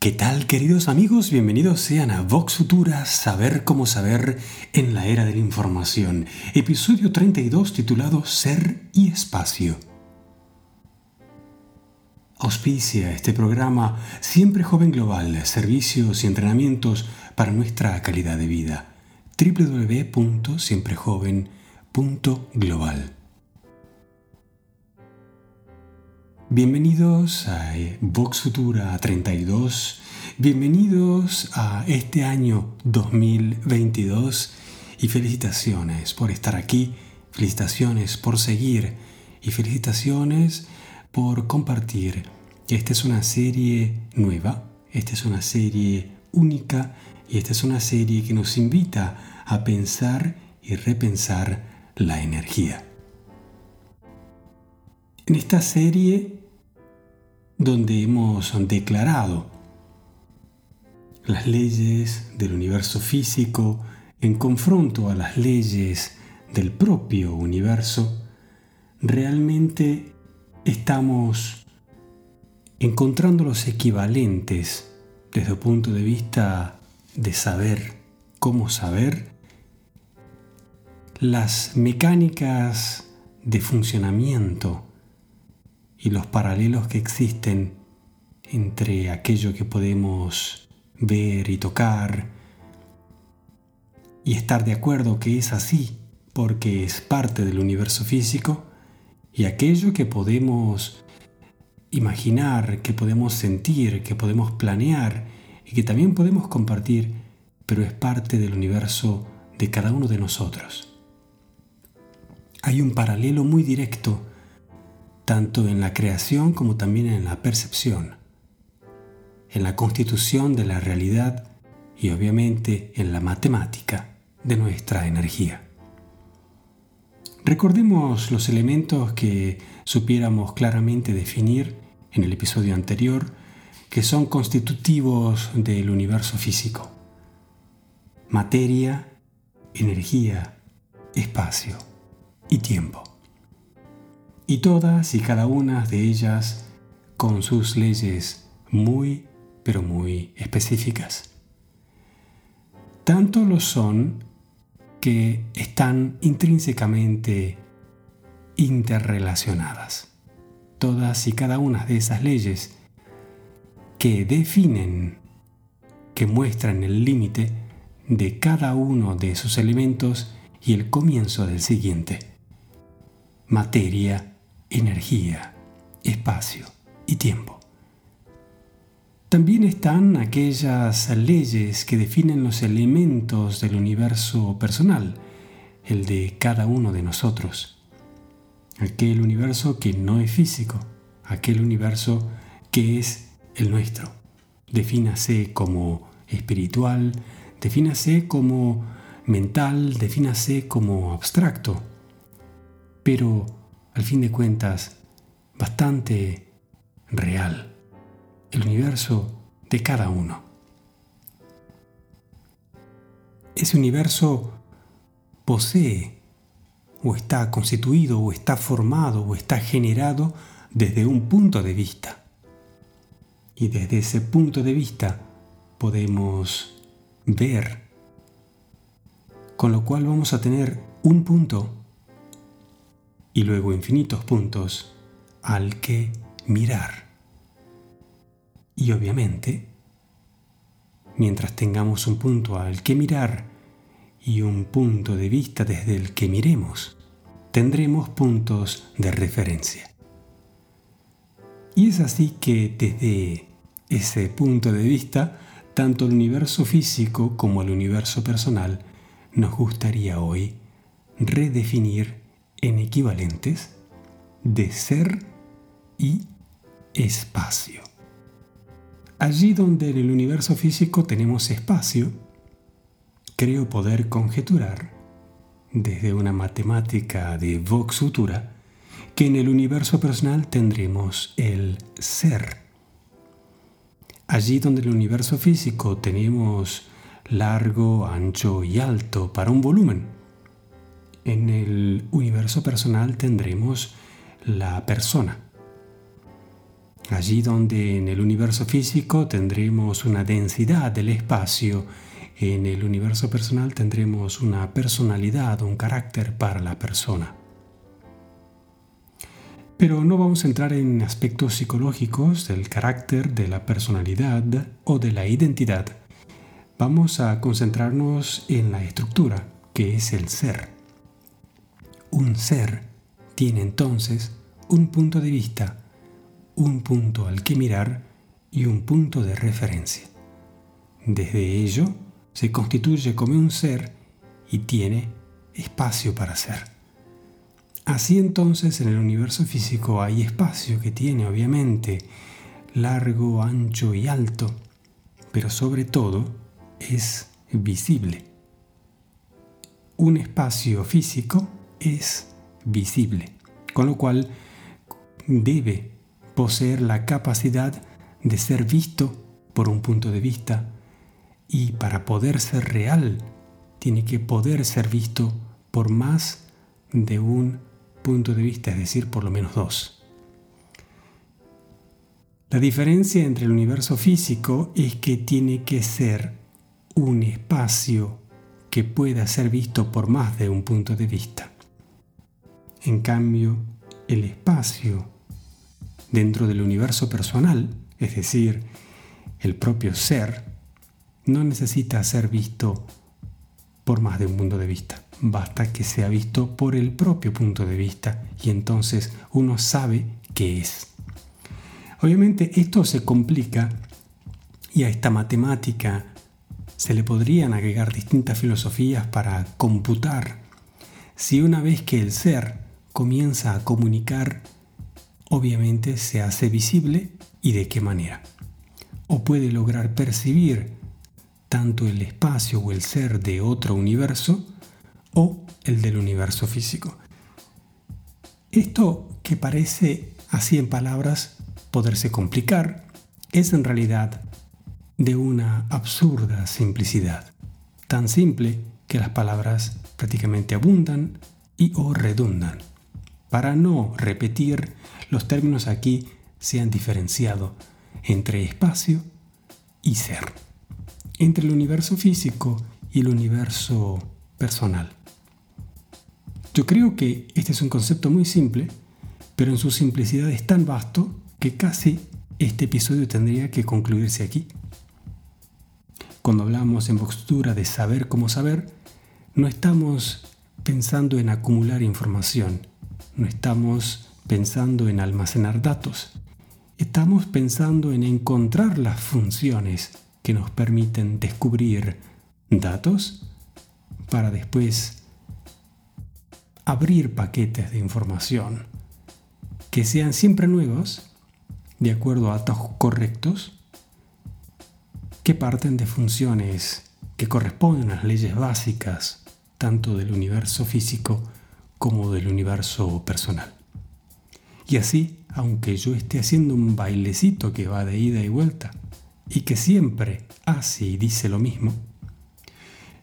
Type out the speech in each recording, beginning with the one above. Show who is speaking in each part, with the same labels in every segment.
Speaker 1: ¿Qué tal queridos amigos? Bienvenidos sean a Vox Futura, Saber cómo saber en la era de la información, episodio 32 titulado Ser y Espacio. Auspicia este programa Siempre Joven Global, servicios y entrenamientos para nuestra calidad de vida. www.siemprejoven.global Bienvenidos a eh, Vox Futura 32, bienvenidos a este año 2022 y felicitaciones por estar aquí, felicitaciones por seguir. Y felicitaciones por compartir. Esta es una serie nueva, esta es una serie única. Y esta es una serie que nos invita a pensar y repensar la energía. En esta serie donde hemos declarado las leyes del universo físico en confronto a las leyes del propio universo, realmente estamos encontrando los equivalentes desde el punto de vista de saber cómo saber, las mecánicas de funcionamiento y los paralelos que existen entre aquello que podemos ver y tocar y estar de acuerdo que es así porque es parte del universo físico y aquello que podemos imaginar, que podemos sentir, que podemos planear y que también podemos compartir, pero es parte del universo de cada uno de nosotros. Hay un paralelo muy directo tanto en la creación como también en la percepción, en la constitución de la realidad y obviamente en la matemática de nuestra energía. Recordemos los elementos que supiéramos claramente definir en el episodio anterior, que son constitutivos del universo físico. Materia, energía, espacio y tiempo y todas y cada una de ellas con sus leyes muy, pero muy específicas. Tanto lo son que están intrínsecamente interrelacionadas. Todas y cada una de esas leyes que definen, que muestran el límite de cada uno de esos elementos y el comienzo del siguiente. Materia, energía, espacio y tiempo. También están aquellas leyes que definen los elementos del universo personal, el de cada uno de nosotros. Aquel universo que no es físico, aquel universo que es el nuestro. Defínase como espiritual, defínase como mental, defínase como abstracto. Pero al fin de cuentas, bastante real, el universo de cada uno. Ese universo posee o está constituido o está formado o está generado desde un punto de vista. Y desde ese punto de vista podemos ver, con lo cual vamos a tener un punto y luego infinitos puntos al que mirar. Y obviamente, mientras tengamos un punto al que mirar y un punto de vista desde el que miremos, tendremos puntos de referencia. Y es así que desde ese punto de vista, tanto el universo físico como el universo personal, nos gustaría hoy redefinir en equivalentes de ser y espacio. Allí donde en el universo físico tenemos espacio, creo poder conjeturar, desde una matemática de Vox Futura, que en el universo personal tendremos el ser. Allí donde en el universo físico tenemos largo, ancho y alto para un volumen, en el universo personal tendremos la persona. Allí donde en el universo físico tendremos una densidad del espacio, en el universo personal tendremos una personalidad, un carácter para la persona. Pero no vamos a entrar en aspectos psicológicos del carácter, de la personalidad o de la identidad. Vamos a concentrarnos en la estructura, que es el ser. Un ser tiene entonces un punto de vista, un punto al que mirar y un punto de referencia. Desde ello se constituye como un ser y tiene espacio para ser. Así entonces en el universo físico hay espacio que tiene obviamente largo, ancho y alto, pero sobre todo es visible. Un espacio físico es visible, con lo cual debe poseer la capacidad de ser visto por un punto de vista y para poder ser real tiene que poder ser visto por más de un punto de vista, es decir, por lo menos dos. La diferencia entre el universo físico es que tiene que ser un espacio que pueda ser visto por más de un punto de vista. En cambio, el espacio dentro del universo personal, es decir, el propio ser, no necesita ser visto por más de un punto de vista basta que sea visto por el propio punto de vista y entonces uno sabe qué es. Obviamente esto se complica y a esta matemática se le podrían agregar distintas filosofías para computar si una vez que el ser comienza a comunicar, obviamente se hace visible y de qué manera. O puede lograr percibir tanto el espacio o el ser de otro universo, o el del universo físico. Esto que parece así en palabras poderse complicar es en realidad de una absurda simplicidad, tan simple que las palabras prácticamente abundan y o redundan. Para no repetir, los términos aquí se han diferenciado entre espacio y ser, entre el universo físico y el universo personal. Yo creo que este es un concepto muy simple, pero en su simplicidad es tan vasto que casi este episodio tendría que concluirse aquí. Cuando hablamos en postura de saber cómo saber, no estamos pensando en acumular información, no estamos pensando en almacenar datos, estamos pensando en encontrar las funciones que nos permiten descubrir datos para después abrir paquetes de información que sean siempre nuevos, de acuerdo a datos correctos, que parten de funciones que corresponden a las leyes básicas tanto del universo físico como del universo personal. Y así, aunque yo esté haciendo un bailecito que va de ida y vuelta y que siempre hace y dice lo mismo,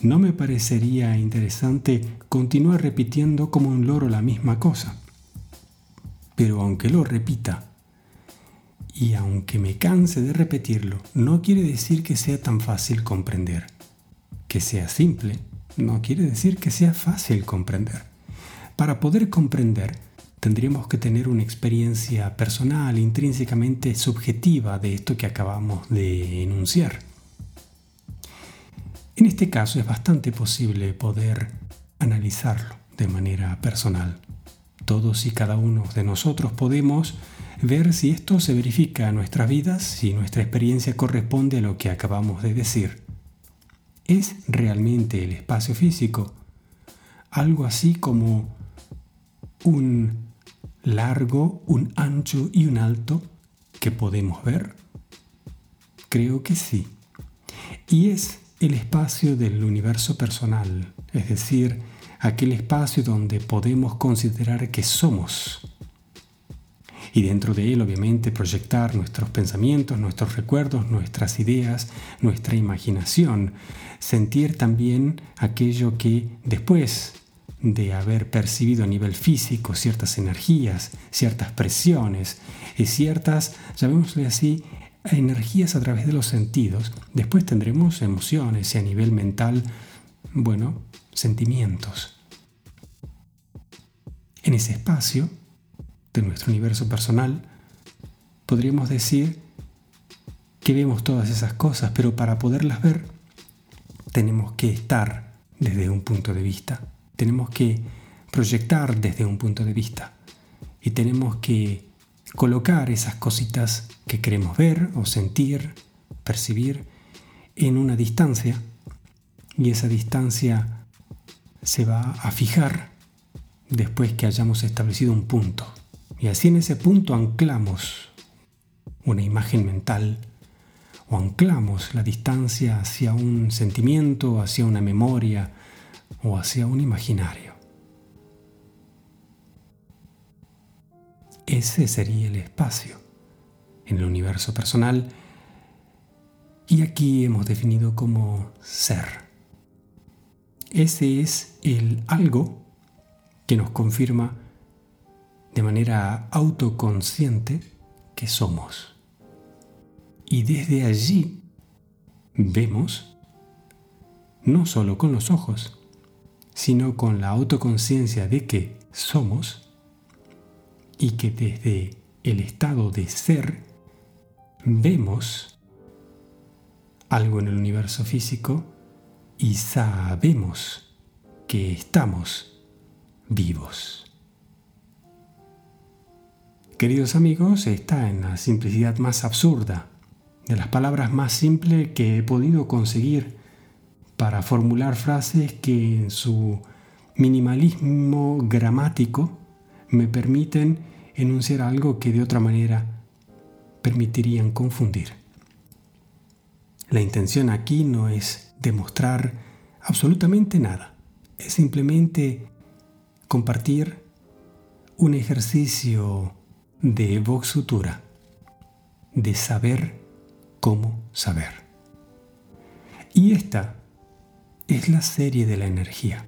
Speaker 1: ¿No me parecería interesante continuar repitiendo como un loro la misma cosa? Pero aunque lo repita, y aunque me canse de repetirlo, no quiere decir que sea tan fácil comprender. Que sea simple, no quiere decir que sea fácil comprender. Para poder comprender, tendríamos que tener una experiencia personal, intrínsecamente subjetiva de esto que acabamos de enunciar. En este caso es bastante posible poder analizarlo de manera personal. Todos y cada uno de nosotros podemos ver si esto se verifica en nuestras vidas, si nuestra experiencia corresponde a lo que acabamos de decir. ¿Es realmente el espacio físico algo así como un largo, un ancho y un alto que podemos ver? Creo que sí. Y es el espacio del universo personal, es decir, aquel espacio donde podemos considerar que somos. Y dentro de él, obviamente, proyectar nuestros pensamientos, nuestros recuerdos, nuestras ideas, nuestra imaginación. Sentir también aquello que después de haber percibido a nivel físico ciertas energías, ciertas presiones y ciertas, llamémosle así, energías a través de los sentidos. Después tendremos emociones y a nivel mental, bueno, sentimientos. En ese espacio de nuestro universo personal, podríamos decir que vemos todas esas cosas, pero para poderlas ver tenemos que estar desde un punto de vista, tenemos que proyectar desde un punto de vista y tenemos que colocar esas cositas que queremos ver o sentir, percibir en una distancia y esa distancia se va a fijar después que hayamos establecido un punto. Y así en ese punto anclamos una imagen mental o anclamos la distancia hacia un sentimiento, hacia una memoria o hacia un imaginario. Ese sería el espacio en el universo personal y aquí hemos definido como ser. Ese es el algo que nos confirma de manera autoconsciente que somos. Y desde allí vemos, no solo con los ojos, sino con la autoconciencia de que somos y que desde el estado de ser vemos algo en el universo físico y sabemos que estamos vivos. Queridos amigos, está en la simplicidad más absurda de las palabras más simples que he podido conseguir para formular frases que en su minimalismo gramático me permiten enunciar algo que de otra manera permitirían confundir. La intención aquí no es demostrar absolutamente nada, es simplemente compartir un ejercicio de Vox Futura, de saber cómo saber. Y esta es la serie de la energía.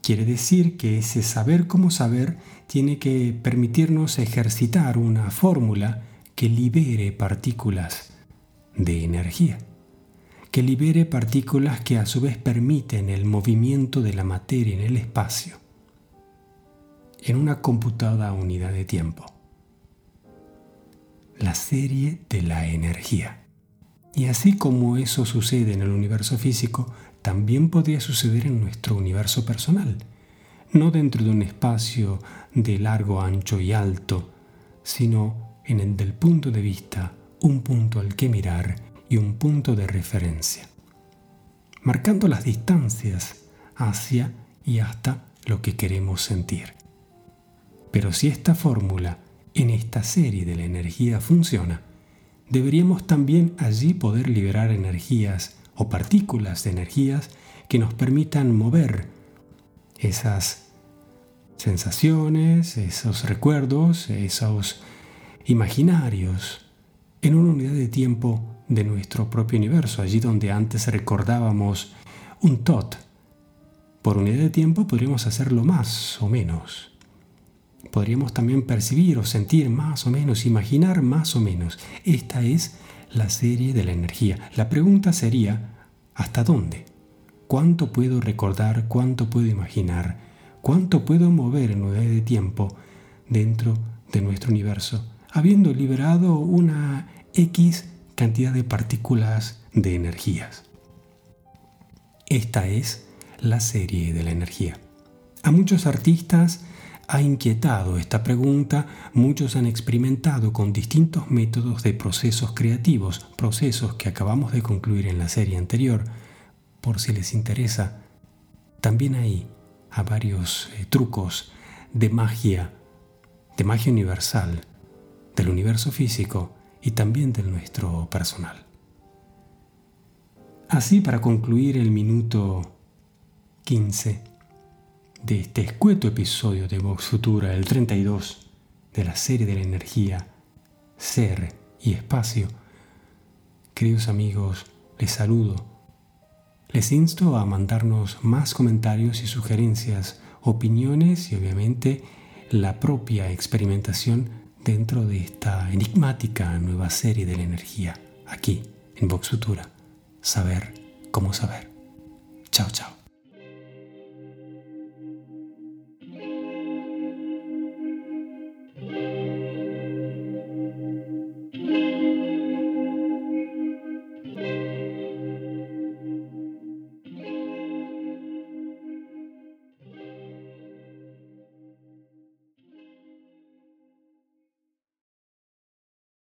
Speaker 1: Quiere decir que ese saber cómo saber tiene que permitirnos ejercitar una fórmula que libere partículas de energía, que libere partículas que a su vez permiten el movimiento de la materia en el espacio, en una computada unidad de tiempo. La serie de la energía. Y así como eso sucede en el universo físico, también podría suceder en nuestro universo personal, no dentro de un espacio de largo, ancho y alto, sino en el del punto de vista, un punto al que mirar y un punto de referencia, marcando las distancias hacia y hasta lo que queremos sentir. Pero si esta fórmula en esta serie de la energía funciona, deberíamos también allí poder liberar energías o partículas de energías que nos permitan mover esas sensaciones, esos recuerdos, esos imaginarios en una unidad de tiempo de nuestro propio universo, allí donde antes recordábamos un tot. Por unidad de tiempo podríamos hacerlo más o menos podríamos también percibir o sentir más o menos, imaginar más o menos. Esta es la serie de la energía. La pregunta sería, ¿hasta dónde? ¿Cuánto puedo recordar? ¿Cuánto puedo imaginar? ¿Cuánto puedo mover en unidad de tiempo dentro de nuestro universo, habiendo liberado una X cantidad de partículas de energías? Esta es la serie de la energía. A muchos artistas ha inquietado esta pregunta, muchos han experimentado con distintos métodos de procesos creativos, procesos que acabamos de concluir en la serie anterior. Por si les interesa, también hay a varios eh, trucos de magia, de magia universal, del universo físico y también del nuestro personal. Así, para concluir el minuto 15, de este escueto episodio de Vox Futura, el 32 de la serie de la energía, ser y espacio, queridos amigos, les saludo. Les insto a mandarnos más comentarios y sugerencias opiniones y obviamente la propia experimentación dentro de esta enigmática nueva serie de la energía, aquí en Vox Futura. Saber cómo saber. Chao, chao.